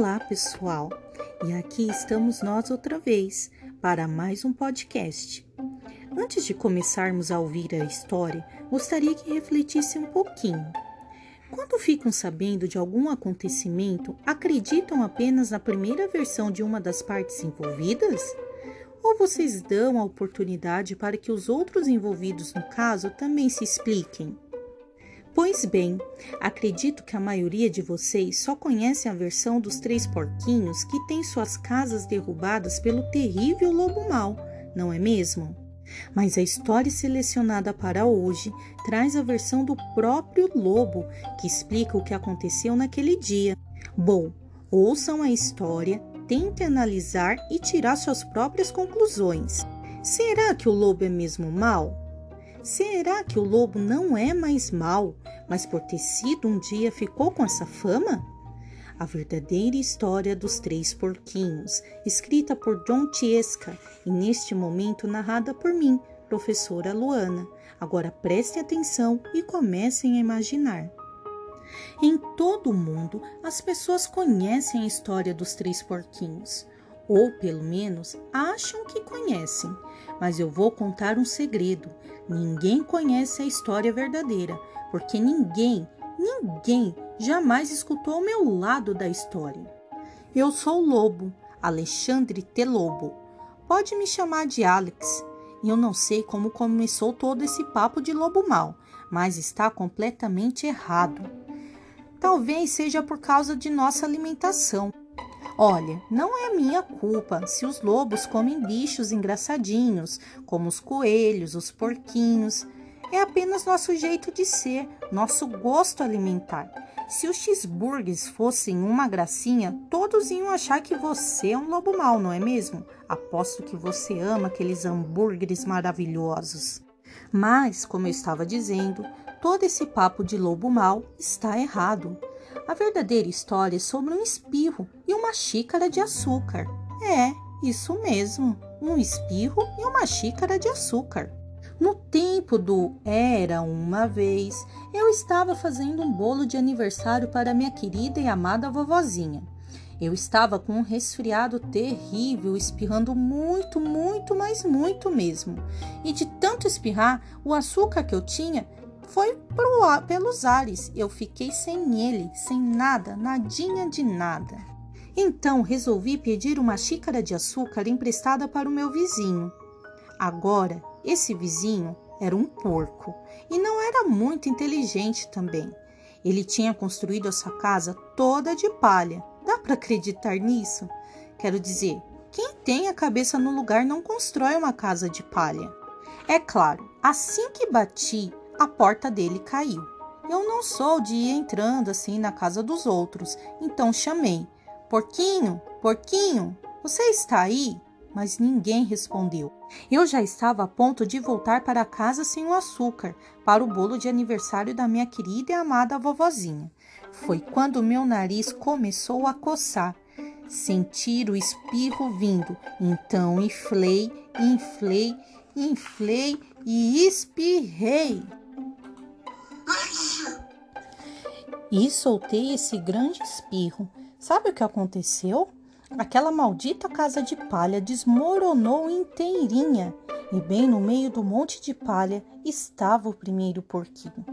Olá, pessoal! E aqui estamos nós outra vez para mais um podcast. Antes de começarmos a ouvir a história, gostaria que refletisse um pouquinho. Quando ficam sabendo de algum acontecimento, acreditam apenas na primeira versão de uma das partes envolvidas? Ou vocês dão a oportunidade para que os outros envolvidos no caso também se expliquem? Pois bem, acredito que a maioria de vocês só conhece a versão dos três porquinhos que tem suas casas derrubadas pelo terrível lobo mau, não é mesmo? Mas a história selecionada para hoje traz a versão do próprio lobo, que explica o que aconteceu naquele dia. Bom, ouçam a história, tentem analisar e tirar suas próprias conclusões. Será que o lobo é mesmo mau? Será que o lobo não é mais mau, mas por ter sido um dia ficou com essa fama? A verdadeira história dos três porquinhos, escrita por John Tiesca e neste momento narrada por mim, professora Luana. Agora prestem atenção e comecem a imaginar. Em todo o mundo, as pessoas conhecem a história dos três porquinhos ou pelo menos acham que conhecem. Mas eu vou contar um segredo: ninguém conhece a história verdadeira, porque ninguém, ninguém jamais escutou o meu lado da história. Eu sou o Lobo, Alexandre T. Lobo. Pode me chamar de Alex. Eu não sei como começou todo esse papo de lobo mal, mas está completamente errado. Talvez seja por causa de nossa alimentação. Olha, não é minha culpa se os lobos comem bichos engraçadinhos, como os coelhos, os porquinhos. É apenas nosso jeito de ser, nosso gosto alimentar. Se os cheeseburgers fossem uma gracinha, todos iam achar que você é um lobo mau, não é mesmo? Aposto que você ama aqueles hambúrgueres maravilhosos. Mas, como eu estava dizendo, todo esse papo de lobo mau está errado. A verdadeira história é sobre um espirro e uma xícara de açúcar. É, isso mesmo, um espirro e uma xícara de açúcar. No tempo do Era uma vez, eu estava fazendo um bolo de aniversário para minha querida e amada vovozinha. Eu estava com um resfriado terrível, espirrando muito, muito, mas muito mesmo. E de tanto espirrar, o açúcar que eu tinha foi pro, pelos ares. Eu fiquei sem ele, sem nada, nadinha de nada. Então resolvi pedir uma xícara de açúcar emprestada para o meu vizinho. Agora, esse vizinho era um porco e não era muito inteligente também. Ele tinha construído a sua casa toda de palha. Dá para acreditar nisso? Quero dizer, quem tem a cabeça no lugar não constrói uma casa de palha. É claro, assim que bati a porta dele caiu. Eu não sou de ir entrando assim na casa dos outros, então chamei: Porquinho, porquinho, você está aí? Mas ninguém respondeu. Eu já estava a ponto de voltar para casa sem o açúcar, para o bolo de aniversário da minha querida e amada vovozinha. Foi quando meu nariz começou a coçar. Sentir o espirro vindo, então inflei, inflei, inflei e espirrei. E soltei esse grande espirro. Sabe o que aconteceu? Aquela maldita casa de palha desmoronou inteirinha e bem no meio do monte de palha estava o primeiro porquinho,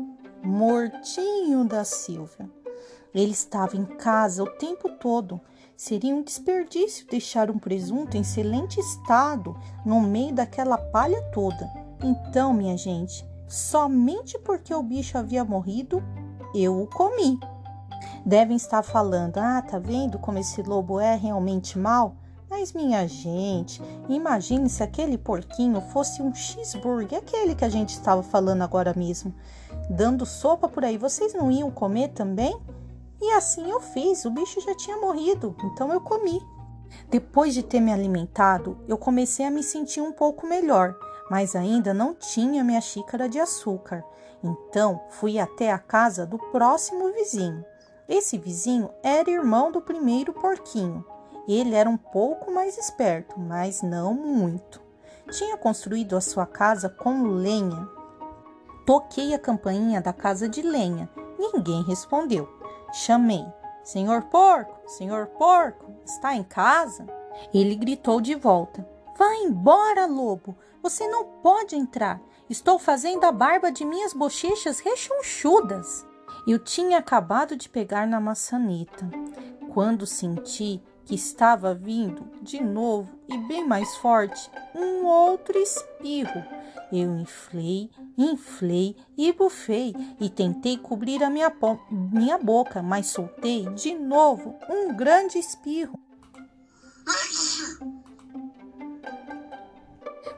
Mortinho da Silva. Ele estava em casa o tempo todo. Seria um desperdício deixar um presunto em excelente estado no meio daquela palha toda. Então, minha gente, somente porque o bicho havia morrido, eu o comi. Devem estar falando: ah, tá vendo como esse lobo é realmente mal? Mas, minha gente, imagine se aquele porquinho fosse um cheeseburger, aquele que a gente estava falando agora mesmo, dando sopa por aí. Vocês não iam comer também? E assim eu fiz, o bicho já tinha morrido, então eu comi. Depois de ter me alimentado, eu comecei a me sentir um pouco melhor, mas ainda não tinha minha xícara de açúcar. Então fui até a casa do próximo vizinho. Esse vizinho era irmão do primeiro porquinho. Ele era um pouco mais esperto, mas não muito. Tinha construído a sua casa com lenha. Toquei a campainha da casa de lenha. Ninguém respondeu. Chamei: Senhor porco, senhor porco, está em casa? Ele gritou de volta: Vá embora, lobo! Você não pode entrar. Estou fazendo a barba de minhas bochechas rechonchudas. Eu tinha acabado de pegar na maçaneta quando senti que estava vindo de novo e bem mais forte um outro espirro. Eu inflei, inflei e bufei e tentei cobrir a minha, minha boca, mas soltei de novo um grande espirro.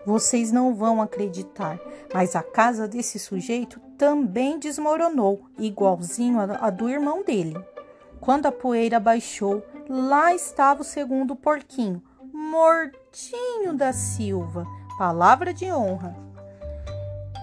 Vocês não vão acreditar, mas a casa desse sujeito também desmoronou, igualzinho a do irmão dele. Quando a poeira baixou, lá estava o segundo porquinho, mortinho da Silva, palavra de honra.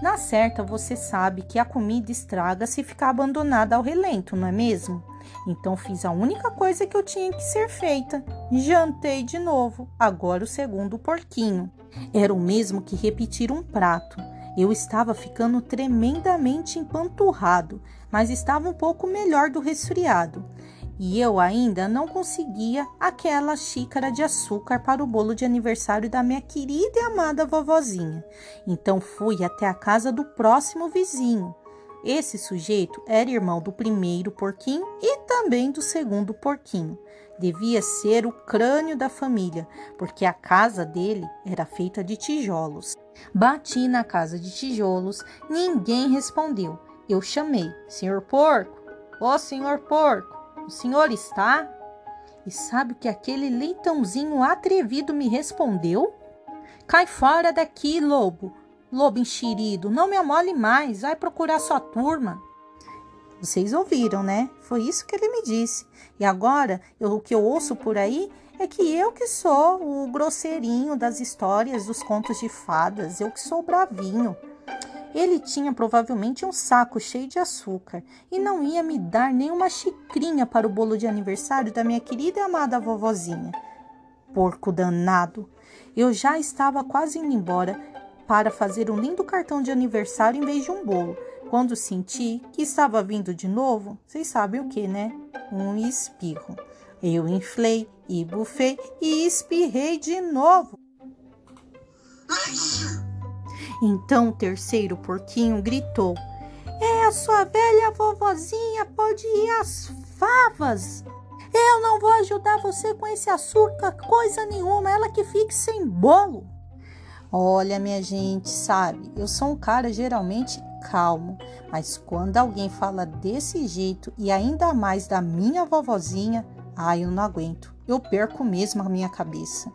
Na certa, você sabe que a comida estraga se ficar abandonada ao relento, não é mesmo? Então fiz a única coisa que eu tinha que ser feita. Jantei de novo, agora o segundo porquinho. Era o mesmo que repetir um prato. Eu estava ficando tremendamente empanturrado, mas estava um pouco melhor do resfriado. E eu ainda não conseguia aquela xícara de açúcar para o bolo de aniversário da minha querida e amada vovozinha. Então fui até a casa do próximo vizinho. Esse sujeito era irmão do primeiro porquinho e também do segundo porquinho. Devia ser o crânio da família, porque a casa dele era feita de tijolos. Bati na casa de tijolos, ninguém respondeu. Eu chamei: Senhor Porco, ó oh, senhor Porco, o senhor está? E sabe o que aquele leitãozinho atrevido me respondeu? Cai fora daqui, lobo. Lobo enxerido, não me amole mais, vai procurar sua turma. Vocês ouviram, né? Foi isso que ele me disse. E agora, eu, o que eu ouço por aí é que eu que sou o grosseirinho das histórias dos contos de fadas, eu que sou o bravinho. Ele tinha provavelmente um saco cheio de açúcar e não ia me dar nenhuma xicrinha para o bolo de aniversário da minha querida e amada vovozinha. Porco danado! Eu já estava quase indo embora para fazer um lindo cartão de aniversário em vez de um bolo. Quando senti que estava vindo de novo, vocês sabem o que, né? Um espirro. Eu inflei e bufei e espirrei de novo. Então o terceiro porquinho gritou: É a sua velha vovozinha, pode ir às favas. Eu não vou ajudar você com esse açúcar, coisa nenhuma, ela que fique sem bolo. Olha, minha gente, sabe, eu sou um cara geralmente calmo, mas quando alguém fala desse jeito e ainda mais da minha vovozinha, ai, eu não aguento. Eu perco mesmo a minha cabeça.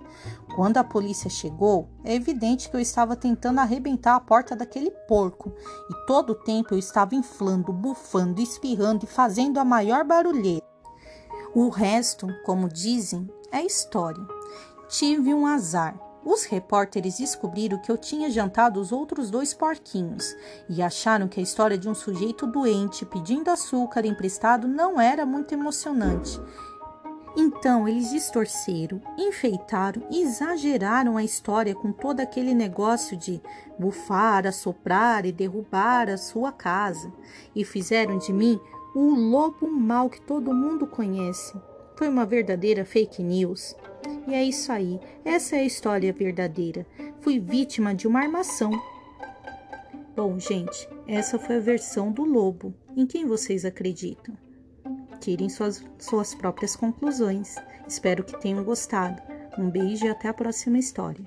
Quando a polícia chegou, é evidente que eu estava tentando arrebentar a porta daquele porco e todo o tempo eu estava inflando, bufando, espirrando e fazendo a maior barulheira. O resto, como dizem, é história. Tive um azar. Os repórteres descobriram que eu tinha jantado os outros dois porquinhos e acharam que a história de um sujeito doente pedindo açúcar emprestado não era muito emocionante. Então eles distorceram, enfeitaram e exageraram a história com todo aquele negócio de bufar, assoprar e derrubar a sua casa e fizeram de mim o lobo mau que todo mundo conhece. Foi uma verdadeira fake news. E é isso aí, essa é a história verdadeira. Fui vítima de uma armação. Bom, gente, essa foi a versão do lobo. Em quem vocês acreditam? Tirem suas, suas próprias conclusões. Espero que tenham gostado. Um beijo e até a próxima história.